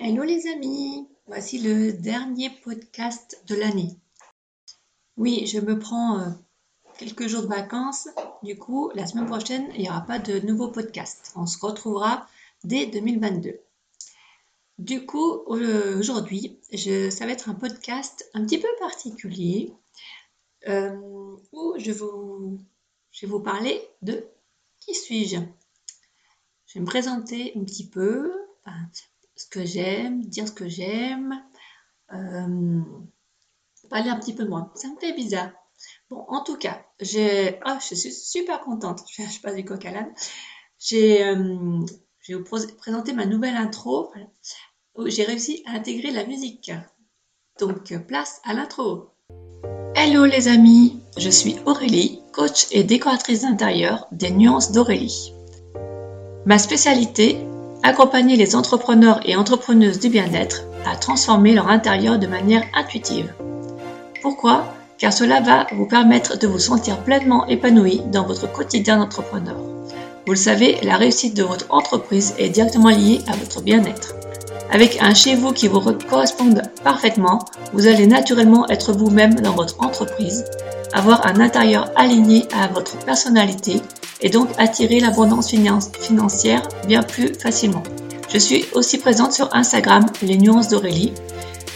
Hello les amis, voici le dernier podcast de l'année. Oui, je me prends euh, quelques jours de vacances, du coup la semaine prochaine il n'y aura pas de nouveau podcast. On se retrouvera dès 2022. Du coup aujourd'hui, ça va être un podcast un petit peu particulier euh, où je, vais vous parler de qui suis-je. Je vais me présenter un petit peu, ce que j'aime, dire ce que j'aime, euh, parler un petit peu de moi. Ça me fait bizarre. Bon, en tout cas, j'ai, ah, je suis super contente. Je, je passe du coq à l'âne. J'ai, euh, je vais vous présenter ma nouvelle intro. J'ai réussi à intégrer la musique. Donc, place à l'intro. Hello les amis, je suis Aurélie, coach et décoratrice d'intérieur des nuances d'Aurélie. Ma spécialité Accompagner les entrepreneurs et entrepreneuses du bien-être à transformer leur intérieur de manière intuitive. Pourquoi? Car cela va vous permettre de vous sentir pleinement épanoui dans votre quotidien d'entrepreneur. Vous le savez, la réussite de votre entreprise est directement liée à votre bien-être. Avec un chez vous qui vous corresponde parfaitement, vous allez naturellement être vous-même dans votre entreprise, avoir un intérieur aligné à votre personnalité et donc attirer l'abondance financière bien plus facilement. Je suis aussi présente sur Instagram, les nuances d'Aurélie,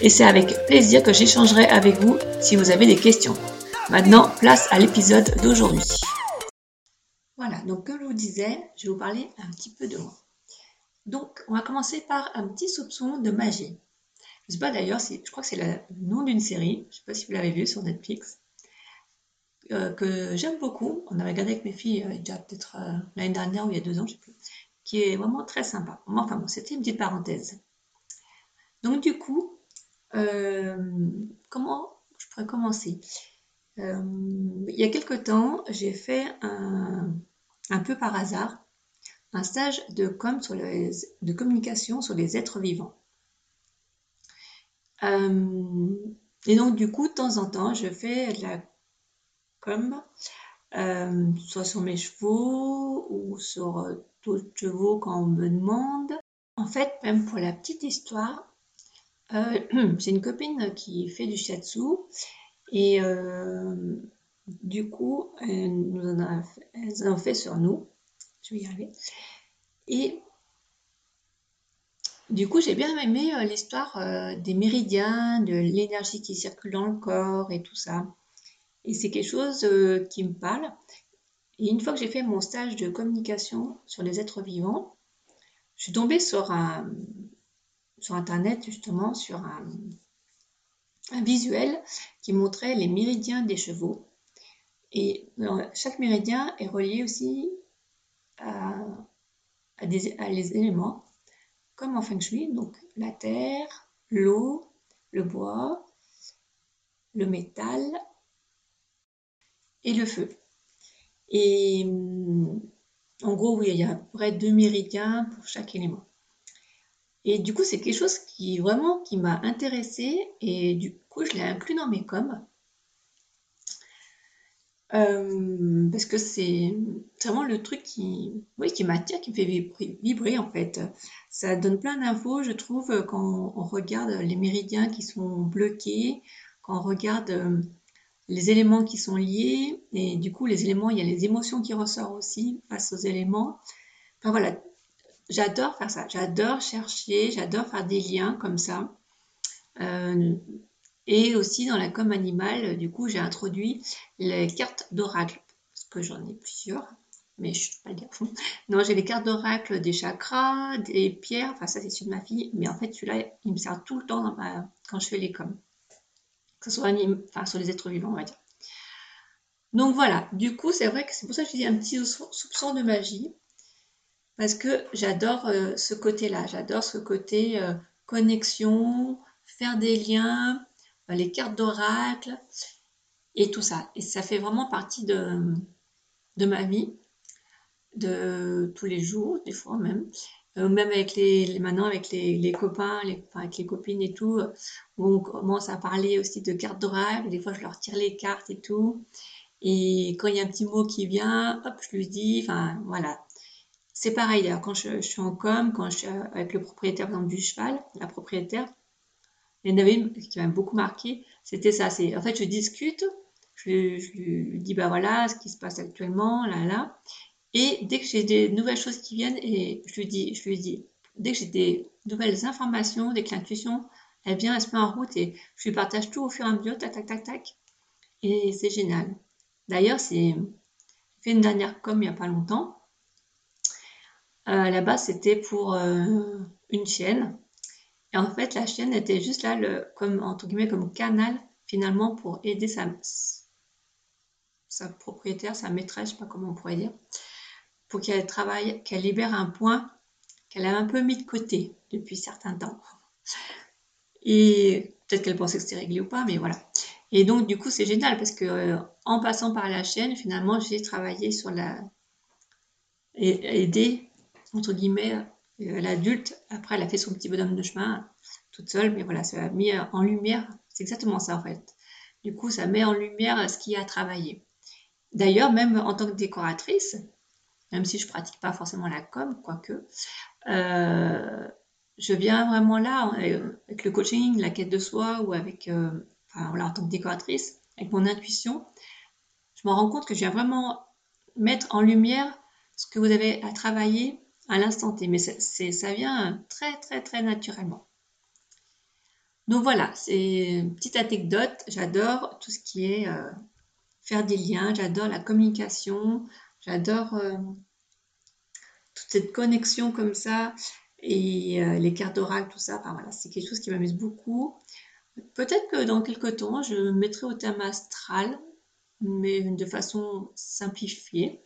et c'est avec plaisir que j'échangerai avec vous si vous avez des questions. Maintenant, place à l'épisode d'aujourd'hui. Voilà, donc comme je vous disais, je vais vous parler un petit peu de moi. Donc, on va commencer par un petit soupçon de magie. Je ne sais pas d'ailleurs, je crois que c'est le nom d'une série, je ne sais pas si vous l'avez vu sur Netflix. Euh, que j'aime beaucoup. On avait regardé avec mes filles euh, déjà peut-être euh, l'année dernière ou il y a deux ans, je sais plus, qui est vraiment très sympa. Enfin bon, c'était une petite parenthèse. Donc du coup, comment je pourrais commencer? Il y a quelque temps, j'ai fait un, un, peu par hasard un stage de, com de communication sur les êtres vivants. et donc du coup, de temps en temps, je fais la comme euh, soit sur mes chevaux ou sur euh, d'autres chevaux quand on me demande. En fait, même pour la petite histoire, euh, j'ai une copine qui fait du shiatsu et du coup, elle en a fait sur nous. Je vais y arriver. Et du coup, j'ai bien aimé l'histoire des méridiens, de l'énergie qui circule dans le corps et tout ça. Et c'est quelque chose euh, qui me parle. Et une fois que j'ai fait mon stage de communication sur les êtres vivants, je suis tombée sur, un, sur Internet, justement, sur un, visuel qui montrait les méridiens des chevaux. Et chaque méridien est relié aussi à, à, des, à les éléments, comme en feng shui, donc la terre, l'eau, le bois, le métal et le feu. Et hum, en gros, oui, il y a à peu près deux méridiens pour chaque élément. Et du coup, c'est quelque chose qui vraiment qui m'a intéressée et du coup, je l'ai inclus dans mes coms. Euh, parce que c'est vraiment le truc qui, oui, qui m'attire, qui me fait vibrer, vibrer, en fait. Ça donne plein d'infos, je trouve, quand on regarde les méridiens qui sont bloqués, quand on regarde euh, les éléments qui sont liés, et du coup, les éléments, il y a les émotions qui ressortent aussi face aux éléments. Enfin voilà, j'adore faire ça, j'adore chercher, j'adore faire des liens comme ça. Euh, et aussi dans la com animale, du coup, j'ai introduit les cartes d'oracle, parce que j'en ai plusieurs, mais je ne vais pas dire. Non, j'ai les cartes d'oracle des chakras, des pierres, enfin ça c'est celui de ma fille, mais en fait celui-là, il me sert tout le temps quand je fais les coms que ce soit enfin, sur les êtres vivants, on va dire. Donc voilà, du coup, c'est vrai que c'est pour ça que je dis un petit soupçon de magie, parce que j'adore euh, ce côté-là, j'adore ce côté euh, connexion, faire des liens, euh, les cartes d'oracle et tout ça. Et ça fait vraiment partie de ma vie, de tous les jours, des fois même. Euh, même avec les, maintenant avec les, copains, les, enfin, avec les copines et tout, où on commence à parler aussi de cartes d'oracle. Des fois, je leur tire les cartes et tout. Et quand il y a un petit mot qui vient, hop, je lui dis, enfin, voilà. c'est pareil, d'ailleurs, quand je, suis en com, quand je suis avec le propriétaire, par exemple, du cheval, la propriétaire, il y en avait une qui m'a beaucoup marqué, c'était ça. C'est, en fait, je discute, je, lui dis, bah voilà, ce qui se passe actuellement, là, là. Et dès que j'ai des nouvelles choses qui viennent, et je lui dis, je lui dis, dès que j'ai des nouvelles informations, dès que l'intuition, elle vient, elle se met en route et je lui partage tout au fur et à mesure, tac, tac, tac, tac. Et c'est génial. D'ailleurs, c'est, fait une dernière com il n'y a pas longtemps. Euh, base, c'était pour euh, une chaîne. Et en fait, la chaîne était juste là, comme, entre guillemets, comme canal, finalement, pour aider sa, sa propriétaire, sa maîtresse, je sais pas comment on pourrait dire, qu'elle travaille, qu'elle libère un point qu'elle a un peu mis de côté depuis certains temps. Et peut-être qu'elle pensait que c'était réglé ou pas, mais voilà. Et donc, du coup, c'est génial parce que euh, en passant par la chaîne, finalement, j'ai travaillé sur la. et aider, entre guillemets, euh, l'adulte. Après, elle a fait son petit bonhomme de chemin toute seule, mais voilà, ça a mis en lumière. C'est exactement ça, en fait. Du coup, ça met en lumière ce qu'il y a à travailler. D'ailleurs, même en tant que décoratrice, même si je pratique pas forcément la com, quoique, euh, je viens vraiment là, euh, avec le coaching, la quête de soi, ou avec, euh, enfin, en tant que décoratrice, avec mon intuition, je me rends compte que je viens vraiment mettre en lumière ce que vous avez à travailler à l'instant T. Mais ça vient très, très, très naturellement. Donc voilà, c'est une petite anecdote. J'adore tout ce qui est faire des liens, j'adore la communication, j'adore toute cette connexion comme ça et euh, les cartes orales, tout ça. Voilà, c'est quelque chose qui m'amuse beaucoup. Peut-être que dans quelques temps, je mettrai au thème astral, mais de façon simplifiée,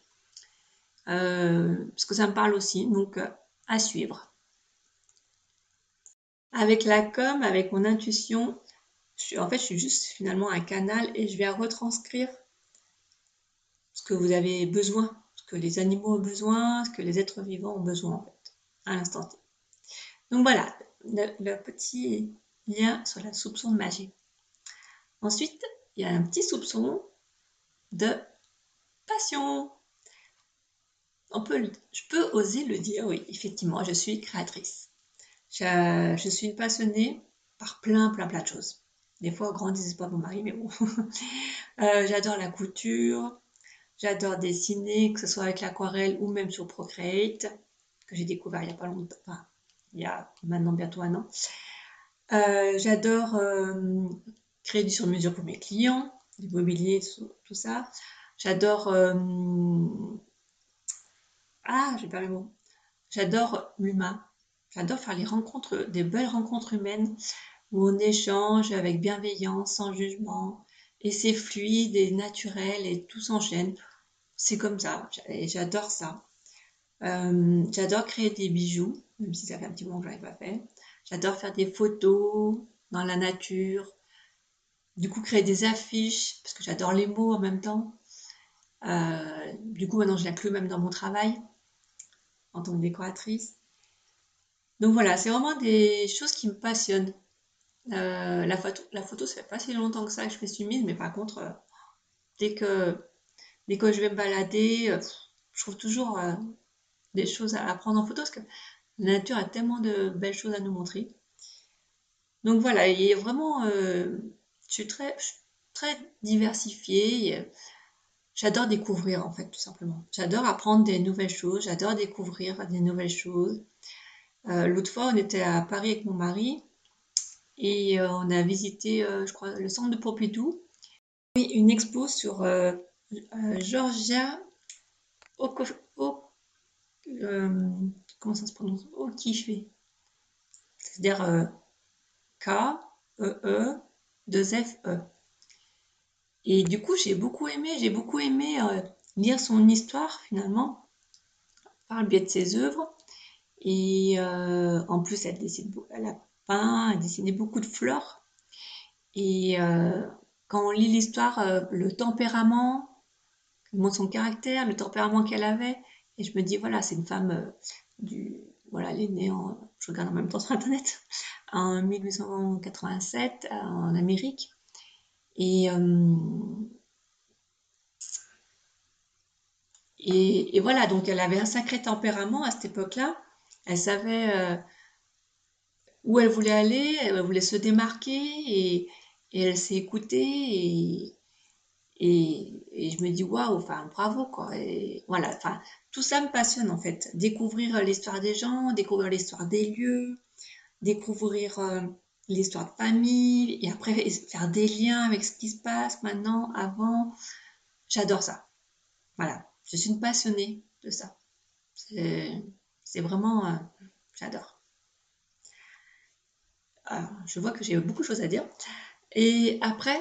euh, parce que ça me parle aussi, donc euh, à suivre. Avec la com, avec mon intuition, en fait, je suis juste finalement un canal et je viens retranscrire ce que vous avez besoin que les animaux ont besoin, ce que les êtres vivants ont besoin en fait, à l'instant T. Donc voilà, le, petit lien sur la soupçon de magie. Ensuite, il y a un petit soupçon de passion. Je peux oser le dire, oui, effectivement, je suis créatrice. Je, suis passionnée par plein, plein, plein de choses. Des fois, grand désespoir de mon mari, mais bon. Euh, j'adore la couture, J'adore dessiner, que ce soit avec l'aquarelle ou même sur Procreate, que j'ai découvert il y a pas longtemps, enfin, il y a maintenant bientôt un an. Euh, j'adore euh, créer du sur-mesure pour mes clients, du mobilier, tout ça. J'adore. Euh, ah, j'ai pas le mot. J'adore l'humain. J'adore faire les rencontres, des belles rencontres humaines où on échange avec bienveillance, sans jugement, et c'est fluide et naturel et tout s'enchaîne. C'est comme ça, j'adore ça. Euh, j'adore créer des bijoux, même si ça fait un petit moment que je n'en ai pas fait. J'adore faire des photos dans la nature. Du coup, créer des affiches, parce que j'adore les mots en même temps. Euh, du coup, maintenant, je l'inclus même dans mon travail en tant que décoratrice. Donc voilà, c'est vraiment des choses qui me passionnent. Euh, la, photo, la photo, ça fait pas si longtemps que ça que je fais mise, mais par contre, euh, dès que, dès que je vais me balader, euh, je trouve toujours des choses à, prendre en photo parce que la nature a tellement de belles choses à nous montrer. Donc voilà, il vraiment, je suis très, très diversifiée. J'adore découvrir en fait, tout simplement. J'adore apprendre des nouvelles choses, j'adore découvrir des nouvelles choses. L'autre fois, on était à Paris avec mon mari et euh, on a visité, euh, je crois, le centre de Pompidou. Oui, une expo sur euh, Georgia comment ça se prononce? Okifé. C'est-à-dire K, E, E, 2 F, E. Et du coup, j'ai beaucoup aimé, j'ai beaucoup aimé lire son histoire finalement par le biais de ses œuvres. Et en plus, elle, décide, elle peint, elle beaucoup de fleurs. Et euh, quand on lit l'histoire, euh, le tempérament, son caractère, le tempérament qu'elle avait, et je me dis, voilà, c'est une femme euh, du. Voilà, elle est née en. Je regarde en même temps sur Internet, en 1887 en Amérique. Et. Et, voilà, donc elle avait un sacré tempérament à cette époque-là. Elle savait où elle voulait aller, elle voulait se démarquer et, elle s'est écoutée et, je me dis waouh, enfin bravo quoi. Voilà, tout ça me passionne en fait. Découvrir l'histoire des gens, découvrir l'histoire des lieux, découvrir euh, l'histoire de famille et après faire des liens avec ce qui se passe maintenant, avant. J'adore ça. Voilà, je suis une passionnée de ça. C'est vraiment, euh, j'adore. Je vois que j'ai beaucoup de choses à dire. Et après,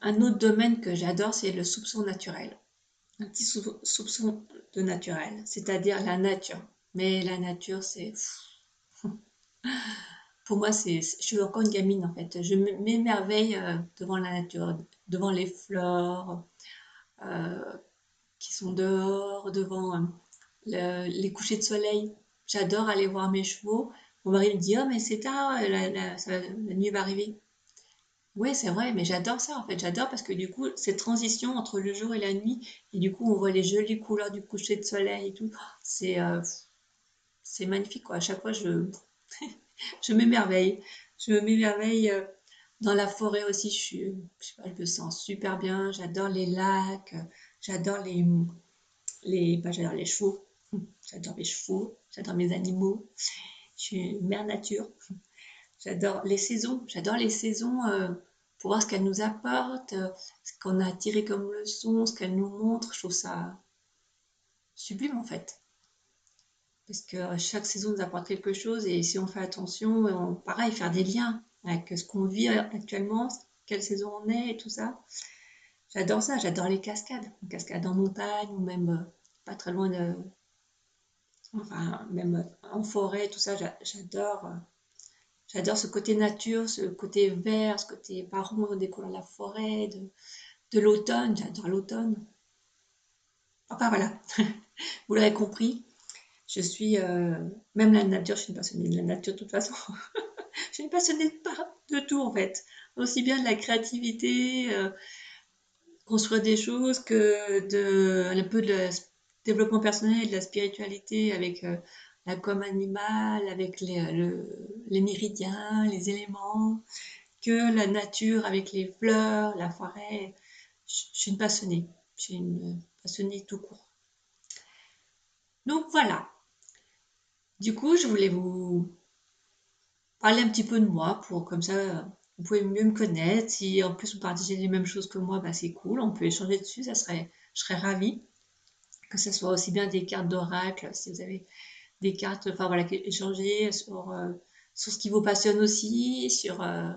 un autre domaine que j'adore, c'est le soupçon naturel. Un petit soupçon de naturel, c'est-à-dire la nature. Mais la nature, c'est... Pour moi, c'est, je suis encore une gamine en fait. Je m'émerveille euh, devant la nature, devant les fleurs euh, qui sont dehors, devant euh, les couchers de soleil. J'adore aller voir mes chevaux. Mon mari me dit Oh, mais c'est tard, la, la nuit va arriver. Oui, c'est vrai, mais j'adore ça en fait. J'adore parce que du coup, cette transition entre le jour et la nuit, et du coup, on voit les jolies couleurs du coucher de soleil et tout. C'est euh, magnifique quoi. À chaque fois, je, je m'émerveille. Je m'émerveille euh, dans la forêt aussi. Je, suis, je, sais pas, je me sens super bien. J'adore les lacs. J'adore les, les, bah, j'adore les chevaux. J'adore mes chevaux. J'adore mes animaux. Je suis une mère nature. J'adore les saisons. J'adore les saisons. Euh, pour voir ce qu'elle nous apporte, euh, ce qu'on a tiré comme leçon, ce qu'elle nous montre. Je trouve ça sublime en fait. Parce que chaque saison nous apporte quelque chose et si on fait attention, on, pareil, faire des liens avec ce qu'on vit actuellement, quelle saison on est et tout ça. J'adore ça, j'adore les cascades, les cascades en montagne ou même euh, pas très loin de. Enfin, même en forêt, tout ça, j'adore. Euh, J'adore ce côté nature, ce côté vert, ce côté marron des couleurs de la forêt, de, l'automne. J'adore l'automne. Enfin voilà, vous l'aurez compris. Je suis, euh, même la nature, je suis une passionnée de la nature de toute façon. je suis une passionnée de, de, tout en fait. Aussi bien de la créativité, euh, construire des choses, que de, un peu de développement personnel de la spiritualité avec euh, la com animale, avec les, les méridiens, les éléments, que la nature avec les fleurs, la forêt. Je, suis une passionnée. Je suis une passionnée tout court. Donc voilà. Du coup, je voulais vous parler un petit peu de moi pour comme ça vous pouvez mieux me connaître. Si en plus vous partagez les mêmes choses que moi, bah, c'est cool. On peut échanger dessus. Ça serait, je serais ravie que ce soit aussi bien des cartes d'oracle. Si vous avez des cartes, enfin voilà, échanger sur, euh, sur ce qui vous passionne aussi, sur, euh,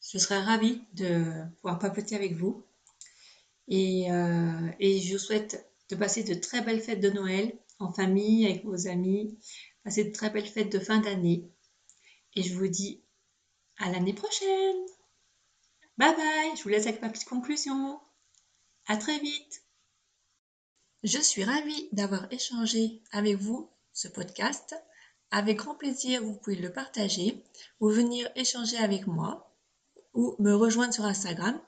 je serais ravie de pouvoir papoter avec vous. Et, euh, et je vous souhaite de passer de très belles fêtes de Noël en famille, avec vos amis, passer de très belles fêtes de fin d'année. Et je vous dis à l'année prochaine. Bye bye, je vous laisse avec ma petite conclusion. À très vite. Je suis ravie d'avoir échangé avec vous ce podcast. Avec grand plaisir, vous pouvez le partager ou venir échanger avec moi ou me rejoindre sur Instagram.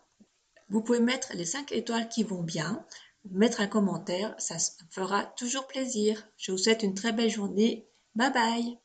Vous pouvez mettre les 5 étoiles qui vont bien, mettre un commentaire, ça fera toujours plaisir. Je vous souhaite une très belle journée. Bye bye